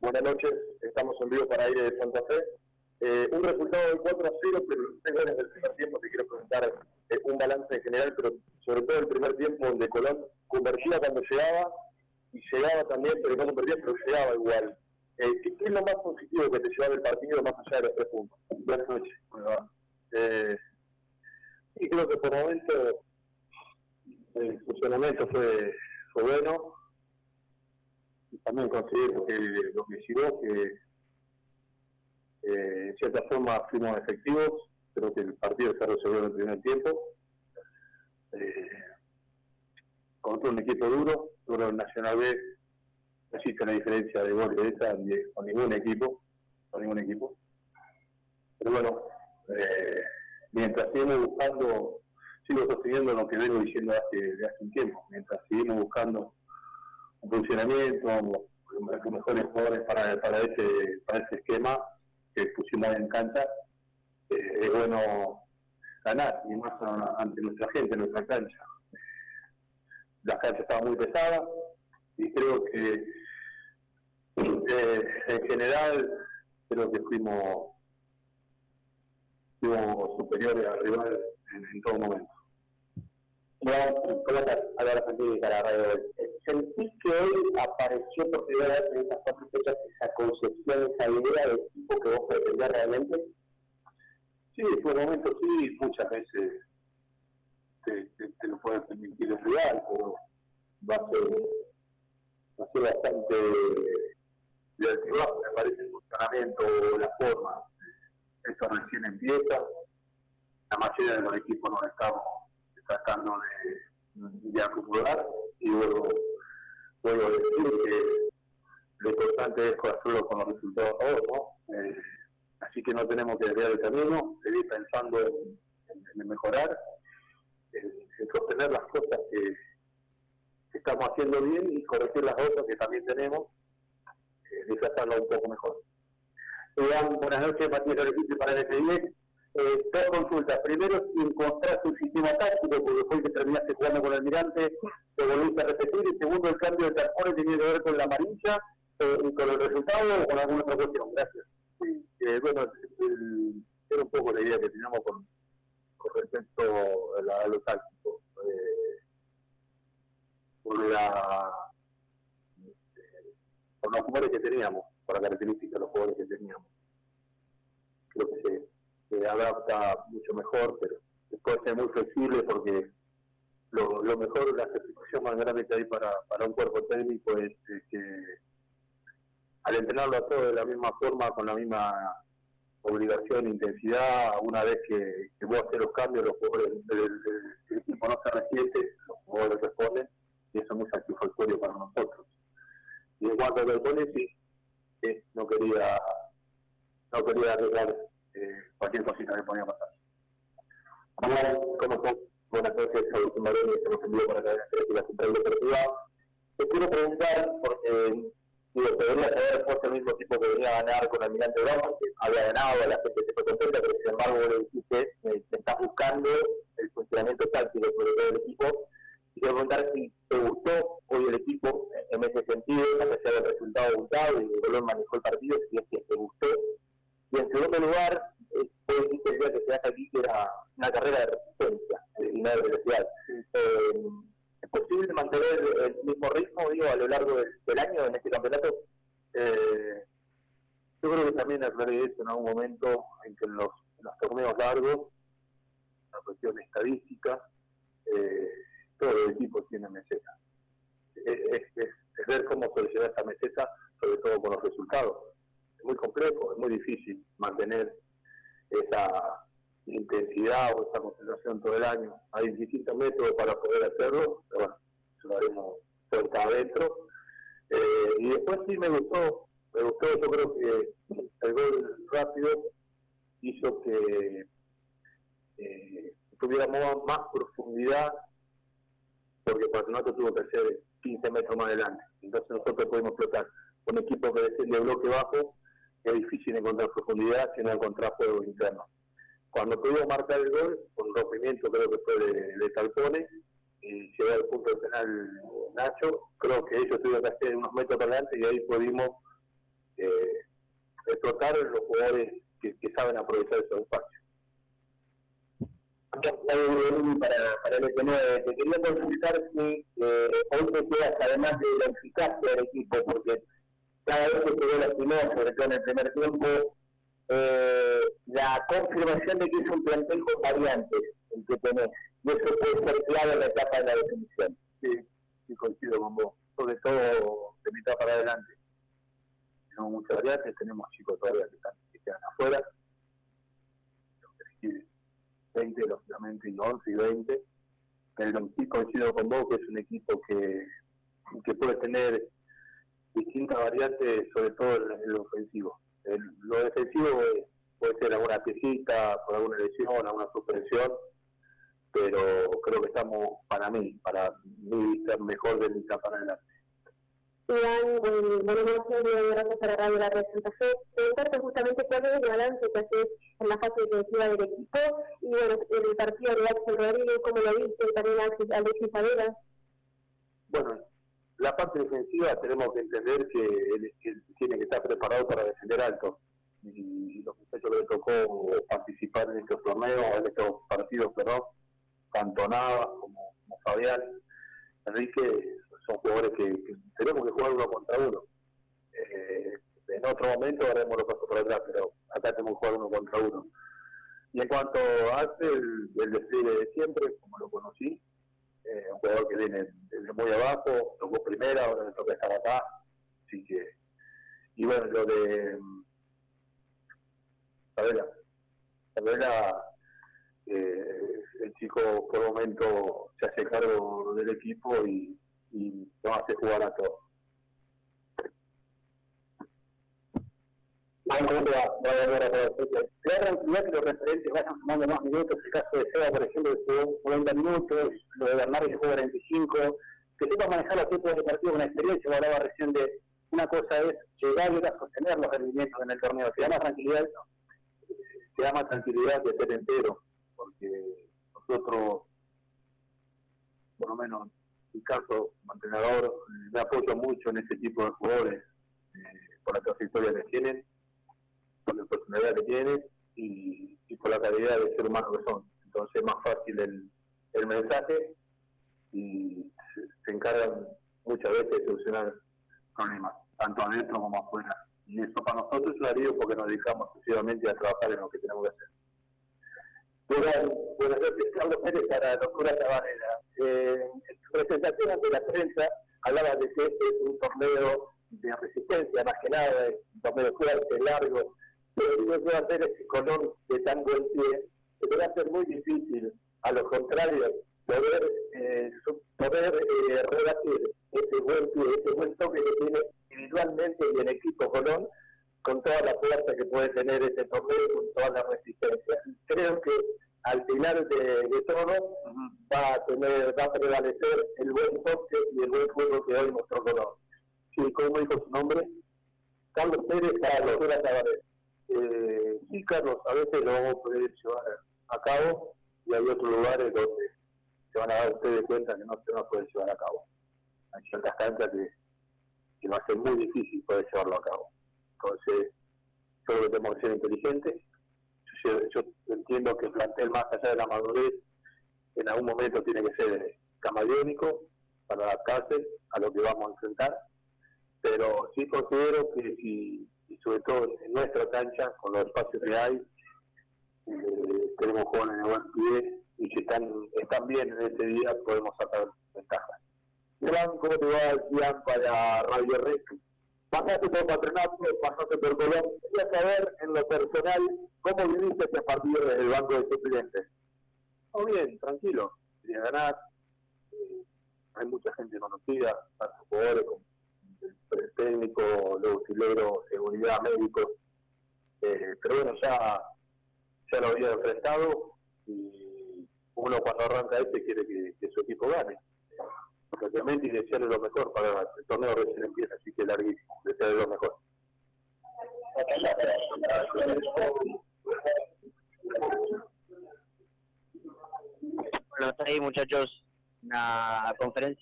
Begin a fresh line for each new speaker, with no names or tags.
Buenas noches, estamos en vivo para aire de Santa Fe. Eh, un resultado de 4 a 0, pero tengo en el primer tiempo te quiero presentar eh, un balance en general, pero sobre todo el primer tiempo donde Colón convergía cuando llegaba y llegaba también, pero no convertía, pero llegaba igual. Eh, ¿qué, es lo más positivo que te lleva del partido más allá de los tres puntos? Buenas noches.
Eh, y creo que por momento el funcionamiento fue, fue bueno. También considero que lo que llegó, que en cierta forma fuimos efectivos. Creo que el partido se resolvió en el primer tiempo. Eh, contra un equipo duro, duro el Nacional B, no existe una diferencia de gol de esa con ningún equipo, con ningún equipo. Pero bueno, eh, mientras seguimos buscando, sigo sosteniendo lo que vengo diciendo hace, hace un tiempo, mientras seguimos buscando funcionamiento, los mejores jugadores para, para, ese, para ese esquema que pusimos en cancha, eh, es bueno ganar, y más ante nuestra gente, nuestra cancha. La cancha estaba muy pesada y creo que eh, en general creo que fuimos superiores al rival en, todo momento.
¿cómo estás? Radio. ¿Sentís que hoy apareció por primera vez en estas cuatro fechas esa concepción, esa idea de tipo que vos pretendías realmente?
Sí, por momentos sí, muchas veces te, te, lo puede permitir el rival, pero va a ser, va a ser bastante divertido, me parece el funcionamiento, la forma esto recién empieza. La mayoría de los equipos nos estamos tratando de, de acumular y luego puedo decir que lo importante es hacerlo con los resultados ahora, ¿no? Eh, así que no tenemos que desviar el camino, seguir pensando en, mejorar, en, sostener las cosas que, estamos haciendo bien y corregir las otras que también tenemos, eh, hacerlo un poco mejor
buenas noches, Matías para el F10. Eh, dos consultas. Primero, si encontraste un sistema táctico, porque fue que terminaste jugando con el Almirante, te volviste a repetir. Y segundo, el cambio de tapones tiene que ver con la amarilla eh, con el resultado o con alguna otra cuestión. Gracias.
Sí, eh, bueno, era un poco la idea que teníamos con, con respecto a, lo táctico. Eh, por, la, por los jugadores que teníamos por la característica de los jugadores que teníamos. Creo que se, adapta mucho mejor, pero puede ser muy flexible porque lo, lo mejor, la satisfacción más grande que hay para, para un cuerpo técnico es, que al entrenarlo a todos de la misma forma, con la misma obligación, intensidad, una vez que, que vos haces los cambios, los jugadores, el, equipo no se resiente, los jugadores responden, y eso es muy satisfactorio para nosotros. Y en cuanto a los sí, no quería no quería arreglar cualquier cosita que podía pasar.
¿Cómo, cómo estás? Buenas noches, Agustín Moreno, estamos en vivo para la la Central Deportiva. Te quiero preguntar, porque digo, debería saber por el mismo tipo que venía a ganar con Almirante Brown, que había ganado, la gente se fue contenta, pero sin embargo vos le dijiste, eh, estás buscando el funcionamiento táctico sobre todo el equipo. Quiero preguntar si te gustó hoy el equipo en ese sentido, a pesar del resultado buscado y el manejó el partido, si es que te. Y en segundo lugar, eh, dijiste el día que se hace aquí que era una carrera de resistencia y no de velocidad. Eh, ¿Es posible mantener el mismo ritmo digo, a lo largo del, año en este campeonato?
Eh, yo creo que también aclaré eso en algún momento en que en los, los torneos largos, la cuestión estadística, eh, todos los equipos tienen meseta. Es, ver cómo solucionar esta meseta, sobre todo con los resultados. Muy complejo, es muy difícil mantener esa intensidad o esa concentración todo el año. Hay distintos métodos para poder hacerlo, pero bueno, lo haremos cerca adentro. Eh, y después sí me gustó, me gustó, yo creo que el gol rápido hizo que eh, tuviéramos más profundidad porque Patronato tuvo que hacer 15 metros más adelante. Entonces nosotros podemos explotar un equipo que de bloque bajo, es difícil encontrar profundidad si no encontrar juego interno. Cuando pudimos marcar el gol, con rompimiento creo que fue de, de y llegó al punto del penal Nacho, creo que ellos tuvieron que hacer unos metros para adelante y ahí pudimos eh, explotar los jugadores que, saben aprovechar esos espacios.
Para, para el F9, te quería consultar si eh, hoy te quedas, además de la eficacia del equipo, porque cada vez que te veo lastimado, sobre todo en el primer tiempo, eh, la confirmación de que es un plantel con variantes el que tenés, y eso puede ser clave en la etapa de la definición.
Sí, sí coincido con vos, sobre todo de mitad para adelante. Tenemos muchas variantes, tenemos chicos todavía que, están, que quedan afuera, 20 lógicamente y 11 y 20, pero sí coincido con vos que es un equipo que, que puede tener distintas variantes, sobre todo en el ofensivo. lo defensivo puede ser alguna piecita, por alguna lesión, alguna suspensión, pero creo que estamos, para mí, para mí, ser mejor de mitad para adelante.
Iván, buenas noches, gracias por Radio La Fe. Preguntarte justamente cuál es el balance que haces en la fase defensiva del equipo y bueno, el partido de Axel Rodríguez, ¿cómo lo viste? También Alexis Savera.
Bueno, la parte defensiva tenemos que entender que él, tiene que estar preparado para defender alto. Y, los muchachos que le tocó participar en estos torneos, en estos partidos, perdón, tanto Navas como, Fabián, Enrique, son jugadores que, tenemos que jugar uno contra uno. Eh, en otro momento haremos los pasos por atrás, pero acá tenemos que jugar uno contra uno. Y en cuanto hace el, el despliegue de siempre, como lo conocí, eh, un jugador que viene desde muy abajo, tocó primera, ahora le toca estar acá, así que, y bueno, lo de Sabela, Sabela, eh, el chico por momento se hace cargo del equipo y, y lo hace jugar a todos.
¿Cómo te a a los referentes vayan sumando más minutos. El caso de Seba, por ejemplo, que jugó 40 minutos, lo de Bernardo que jugó 45. Que sepa manejar los tiempos de partido con experiencia. Hablaba recién de una cosa es llegar y otra sostener los rendimientos en el torneo. Se da más tranquilidad
Se da más tranquilidad de ser entero. Porque nosotros, por lo menos en mi caso, mantenedor, me apoyo mucho en este tipo de jugadores eh, por la trayectoria que tienen por la personalidad que tiene y, por la calidad de ser humano que son. Entonces es más fácil el, el mensaje y se, encargan muchas veces de solucionar problemas, tanto adentro como afuera. Y eso para nosotros es un porque nos dedicamos exclusivamente a trabajar en lo que tenemos que hacer.
Buenas noches, Carlos Pérez para Locura Tabanera. Eh, en su presentación ante la prensa hablaba de que este es un torneo de resistencia, más que nada, un torneo fuerte, largo, pero va a hacer ese color de tan buen pie, que va a ser muy difícil, a lo contrario, poder, eh, poder eh, rebatir ese buen pie, ese buen toque que tiene individualmente y en equipo Colón, con toda la fuerza que puede tener ese torneo, con toda la resistencia. Creo que al final de, todo va a tener, va a prevalecer el buen toque y el buen juego que hoy mostró Colón. Sí, ¿cómo dijo su nombre? Carlos Pérez, Carlos Pérez eh, sí, Carlos, a veces lo vamos a poder llevar a cabo y hay otros lugares donde se van a dar ustedes cuenta que no se va a poder llevar a cabo. Hay ciertas canchas que, que va a muy difícil poder llevarlo a cabo. Entonces, yo creo que tenemos que ser inteligentes. Yo, entiendo que el plantel, más allá de la madurez, en algún momento tiene que ser camaleónico para adaptarse a lo que vamos a enfrentar. Pero sí considero que si sobre todo en nuestra cancha, con los espacios que hay, eh, tenemos jóvenes de buen pie y si están, están bien en ese día podemos sacar ventaja. Gran, ¿cómo te va, para Radio Red? Pasaste por Patronato, pasaste por Colón. Quería saber, en lo personal, cómo viviste este partido desde el banco de suplentes.
Muy bien, tranquilo. Quería ganar. Eh, hay mucha gente conocida, tanto jugadores como técnico, los auxiliario, seguridad, médicos. Eh, pero bueno, ya, ya lo había enfrentado y uno cuando arranca este quiere que, su equipo gane. Y desearle lo mejor para el torneo recién empieza, así que larguísimo, desearle lo mejor.
Bueno, está ahí muchachos, una conferencia